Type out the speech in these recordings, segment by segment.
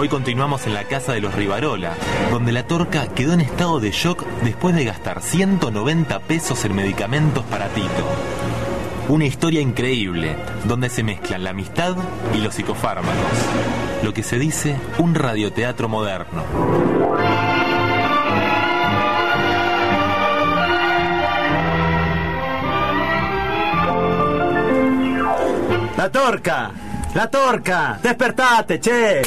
Hoy continuamos en la casa de los Rivarola, donde la torca quedó en estado de shock después de gastar 190 pesos en medicamentos para Tito. Una historia increíble, donde se mezclan la amistad y los psicofármacos. Lo que se dice un radioteatro moderno. ¡La torca! ¡La torca! ¡Despertate, che!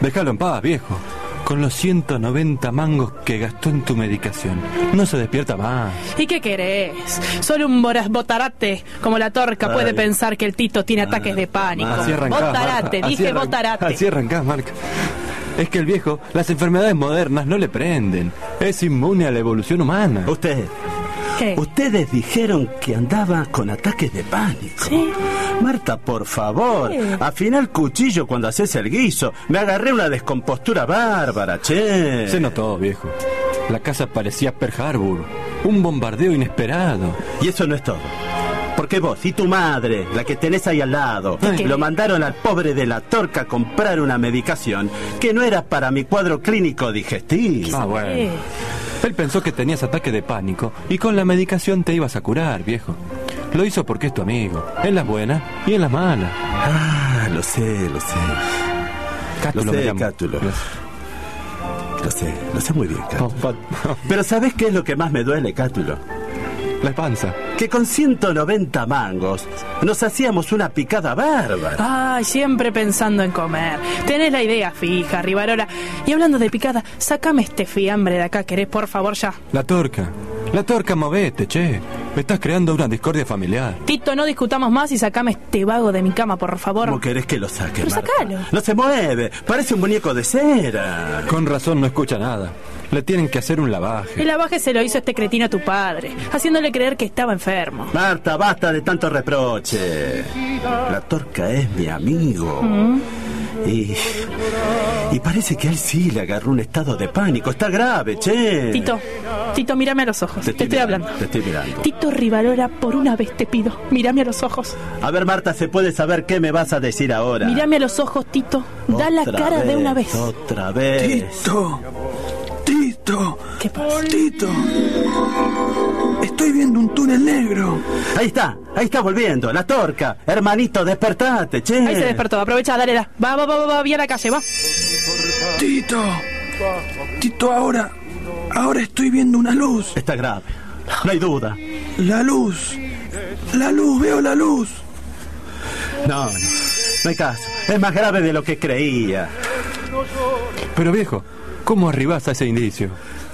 Déjalo en paz, viejo. Con los 190 mangos que gastó en tu medicación. No se despierta más. ¿Y qué querés? Solo un botarate como la torca puede pensar que el Tito tiene ataques de pánico. Así arrancás, botarate, Marca. Dije botarate. Así arrancás, Marca. Es que el viejo, las enfermedades modernas no le prenden. Es inmune a la evolución humana. Usted, ¿Qué? ustedes dijeron que andaba con ataques de pánico. Sí. Marta, por favor, ¿Qué? afina el cuchillo cuando haces el guiso. Me agarré una descompostura bárbara, che. Se notó, viejo. La casa parecía Pearl Harbor. Un bombardeo inesperado. Y eso no es todo. Porque vos y tu madre, la que tenés ahí al lado, ¿Qué? lo mandaron al pobre de la torca a comprar una medicación que no era para mi cuadro clínico digestivo. Ah, bueno. Él pensó que tenías ataque de pánico y con la medicación te ibas a curar, viejo. Lo hizo porque es tu amigo, en las buenas y en las malas. Ah, lo sé, lo sé. Cátulo Lo sé. Cátulo. Lo sé, lo sé muy bien, Cátulo. Pero ¿sabés qué es lo que más me duele, Cátulo? La panza. Que con 190 mangos nos hacíamos una picada bárbara. Ay, siempre pensando en comer. Tenés la idea fija, Rivarola. Y hablando de picada, sacame este fiambre de acá, querés, por favor, ya. La torca. La torca, movete, che. Me estás creando una discordia familiar. Tito, no discutamos más y sacame este vago de mi cama, por favor. ¿Cómo querés que lo saque, Pero Marta? sacalo. No se mueve, parece un muñeco de cera. Con razón no escucha nada. Le tienen que hacer un El lavaje. lavaje se lo hizo este cretino a tu padre, haciéndole creer que estaba enfermo. Marta, basta de tanto reproche. La torca es mi amigo. Y. Y parece que a él sí le agarró un estado de pánico. Está grave, che. Tito, Tito, mírame a los ojos. Te estoy, mirando, hablando. Te estoy mirando. Tito Rivarola, por una vez te pido, mírame a los ojos. A ver, Marta, ¿se puede saber qué me vas a decir ahora? Mírame a los ojos, Tito. Da la cara de una vez. Otra vez. Tito, Tito, ¿Qué pasa? Tito. Estoy viendo un túnel negro. Ahí está, ahí está volviendo. La torca. Hermanito, despertate, che. Ahí se despertó. Aprovecha, dale, da. Va, va, va, va, bien a la calle, va. Tito, Tito, ahora, ahora estoy viendo una luz. Está grave. No hay duda. La luz, la luz, veo la luz. No, no. No hay caso. Es más grave de lo que creía. Pero viejo, ¿cómo arribás a ese indicio?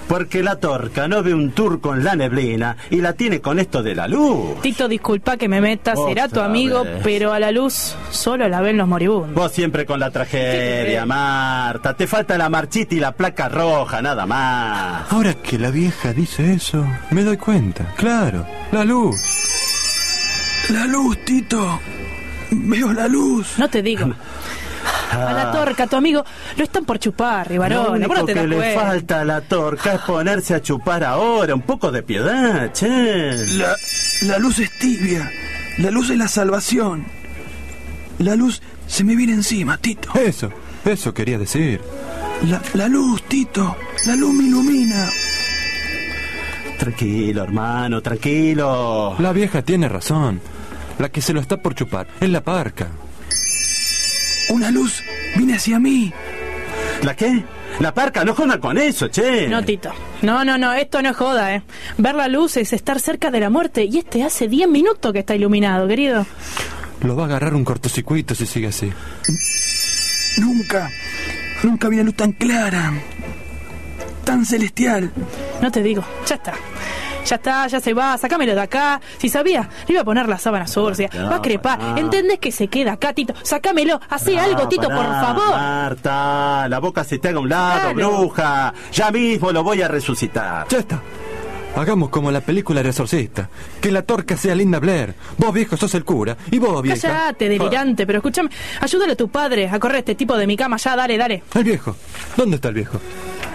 Porque la torca no ve un turco en la neblina y la tiene con esto de la luz. Tito, disculpa que me meta, será tu amigo, vez. pero a la luz solo la ven los moribundos. Vos siempre con la ¿Qué tragedia? Marta. Te falta la marchita y la placa roja, nada más. Ahora que la vieja dice eso, me doy cuenta. Claro, la luz. La luz, Tito. Veo la luz. No te digo. A la torca, tu amigo, lo están por chupar, Lo único no te que le falta a la torca es ponerse a chupar ahora. Un poco de piedad, che. La, la luz es tibia. La luz es la salvación. La luz se me viene encima, Tito. Eso, eso quería decir. La, la luz, Tito. La luz me ilumina. Tranquilo, hermano, tranquilo. La vieja tiene razón. La que se lo está por chupar es la parca. Una luz viene hacia mí. ¿La qué? La parca, no jodan con eso, che. No, Tito. No, no, no, esto no es joda, ¿eh? Ver la luz es estar cerca de la muerte y este hace 10 minutos que está iluminado, querido. Lo va a agarrar un cortocircuito si sigue así. Nunca, nunca vi una luz tan clara. Tan celestial. No te digo, ya está. Ya está, ya se va, sacámelo de acá. Si sabía, le iba a poner la sábana sucia. No, va a crepar. pará. ¿Entendés que se queda acá, Tito? Sacámelo. Hacé algo, Tito, por favor. Marta, la boca se te haga a un lado, Claro. bruja. Ya mismo lo voy a resucitar. Ya está. Hagamos como la película El Exorcista. Que la torca sea Linda Blair. Vos, viejo, sos el cura. Y vos, vieja. Cállate, delirante, pero escúchame. Ayúdale a tu padre a correr este tipo de mi cama. Ya, dale, dale. El viejo. ¿Dónde está el viejo?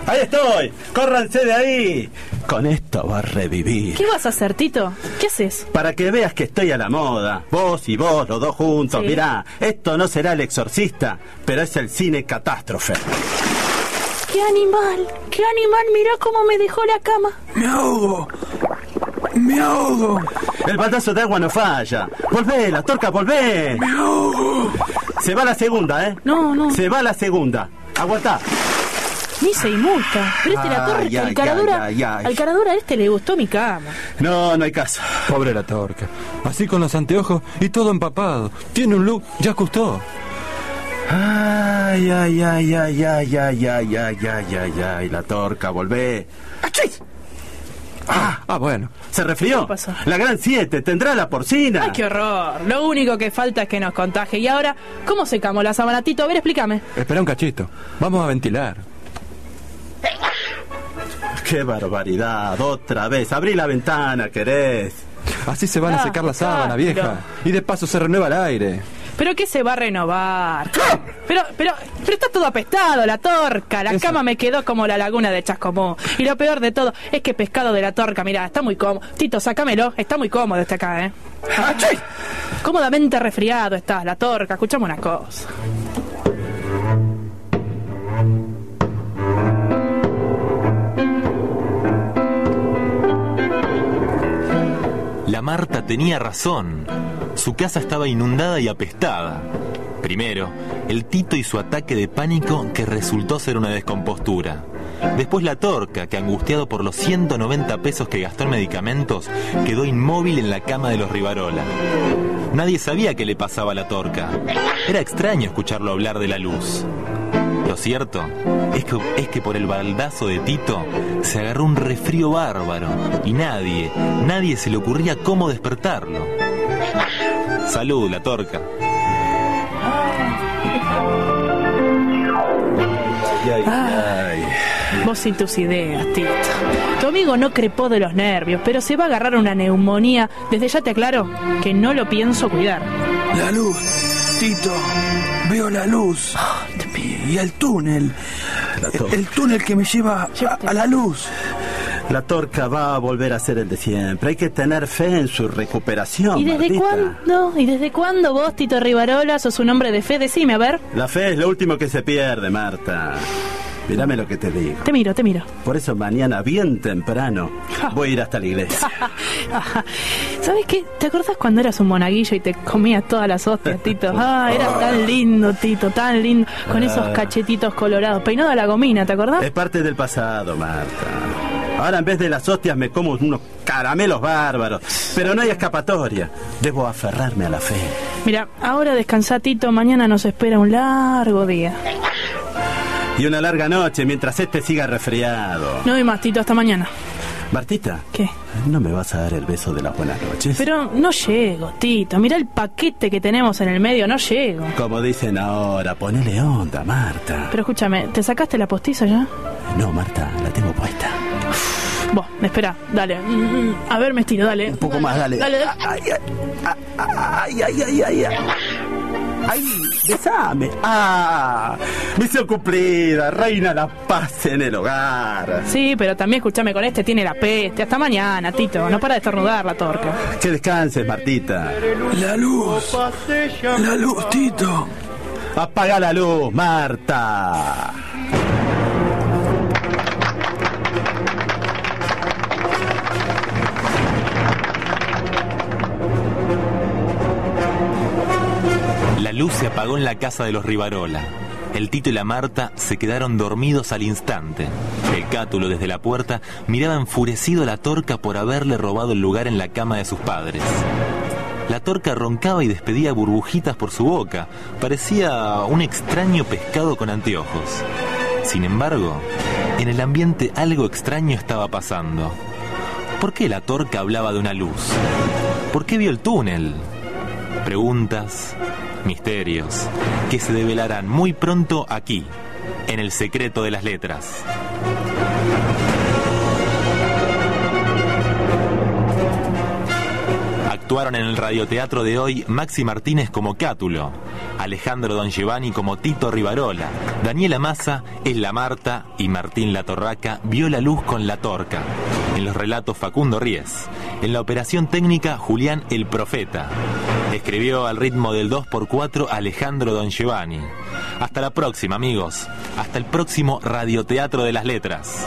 Ahí estoy. Córranse de ahí. Con esto va a revivir. ¿Qué vas a hacer, Tito? ¿Qué haces? Para que veas que estoy a la moda. Vos y vos, los dos juntos. Sí. Mirá, esto no será el exorcista, pero es el cine catástrofe. ¡Qué animal! ¡Qué animal! Mirá cómo me dejó la cama. Me ahogo. Me ahogo. El baldazo de agua no falla. Volvé, la torca, volvé. Me ahogo. Se va la segunda, ¿eh? No, no. Se va la segunda. Aguantá. Ni se inmuta. Pero este la torre, al caradura, al caradura este le gustó mi cama. No, no hay caso. Pobre la torca. Así con los anteojos y todo empapado. Tiene un look ya costó. Ay, ay, ay, ay, ay, ay, ay, ay, ay, ay, ay, la torca, volvé. ¡Achis! Ah, Ah, bueno. se resfrió. ¿Qué pasó? La gran siete, tendrá la porcina. ¡Ay, qué horror! Lo único que falta es que nos contagie. Y ahora, ¿cómo secamos la sábana, Tito? A ver, explícame. Espera un cachito. Vamos a ventilar. ¡Qué barbaridad! Otra vez. Abrí la ventana, querés. Así se van a Ah, secar la sábana, vieja. Y de paso se renueva el aire. ¿Pero qué se va a renovar? Pero, pero, pero está todo apestado, la torca. La Eso. cama me quedó como la laguna de Chascomú. Y lo peor de todo es que pescado de la torca, mira, está muy cómodo. Tito, sácamelo, está muy cómodo este acá, ¿eh? Cómodamente resfriado estás, la torca. Escuchame una cosa. Marta tenía razón. Su casa estaba inundada y apestada. Primero, el Tito y su ataque de pánico que resultó ser una descompostura. Después la torca, que angustiado por los 190 pesos que gastó en medicamentos, quedó inmóvil en la cama de los Rivarola. Nadie sabía qué le pasaba a la torca. Era extraño escucharlo hablar de la luz. Lo cierto es que, es que por el baldazo de Tito se agarró un resfrío bárbaro y nadie, nadie se le ocurría cómo despertarlo. Salud, la torca. Ay, ay, ay. Vos y tus ideas, Tito. Tu amigo no crepó de los nervios, pero se va a agarrar una neumonía. Desde ya te aclaro que no lo pienso cuidar. La luz. Tito. Veo la luz. Y el túnel. El túnel que me lleva a, a la luz. La torca va a volver a ser el de siempre. Hay que tener fe en su recuperación. ¿Y desde Martita. cuándo? ¿Y desde cuándo vos, Tito Rivarola, sos un hombre de fe? Decime, a ver. La fe es lo último que se pierde, Marta. Mírame lo que te digo. Te miro, te miro. Por eso mañana, bien temprano, voy a ir hasta la iglesia. ¿Sabes qué? ¿Te acordás cuando eras un monaguillo y te comías todas las hostias, Tito? Ah, era tan lindo, Tito, tan lindo. Con esos cachetitos colorados. Peinado a la gomina, ¿te acordás? Es parte del pasado, Marta. Ahora en vez de las hostias me como unos caramelos bárbaros. Pero no hay escapatoria. Debo aferrarme a la fe. Mira, ahora descansa, Tito. Mañana nos espera un largo día. Y una larga noche mientras este siga resfriado. No hay más, Tito. Hasta mañana. Martita, ¿Qué? ¿no me vas a dar el beso de las buenas noches? Pero no llego, Tito. Mira el paquete que tenemos en el medio. No llego. Como dicen ahora, ponele onda, Marta. Pero escúchame, ¿te sacaste la postiza ya? No, Marta, la tengo puesta. Vos, espera, dale. A ver, me estiro, dale. Un poco más, dale. Dale, dale. Ay, ay, ay, ay, ay, ay, ay. Ay, besame. Ah, misión cumplida, reina la paz en el hogar. Sí, pero también escúchame, con este tiene la peste. Hasta mañana, Tito. No para de estornudar la torca. Que descanses, Martita. La luz. La luz, Tito. Apaga la luz, Marta. La luz se apagó en la casa de los Rivarola. El Tito y la Marta se quedaron dormidos al instante. El cátulo desde la puerta miraba enfurecido a la torca por haberle robado el lugar en la cama de sus padres. La torca roncaba y despedía burbujitas por su boca. Parecía un extraño pescado con anteojos. Sin embargo, en el ambiente algo extraño estaba pasando. ¿Por qué la torca hablaba de una luz? ¿Por qué vio el túnel? Preguntas, misterios, que se develarán muy pronto aquí, en el secreto de las letras. Actuaron en el radioteatro de hoy Maxi Martínez como Cátulo, Alejandro Don Giovanni como Tito Rivarola, Daniela Massa es la Marta y Martín La Torraca vio la luz con la torca. En los relatos Facundo Ries. En la operación técnica Julián El Profeta. Escribió al ritmo del 2x4 Alejandro Don Giovanni. Hasta la próxima, amigos. Hasta el próximo Radioteatro de las Letras.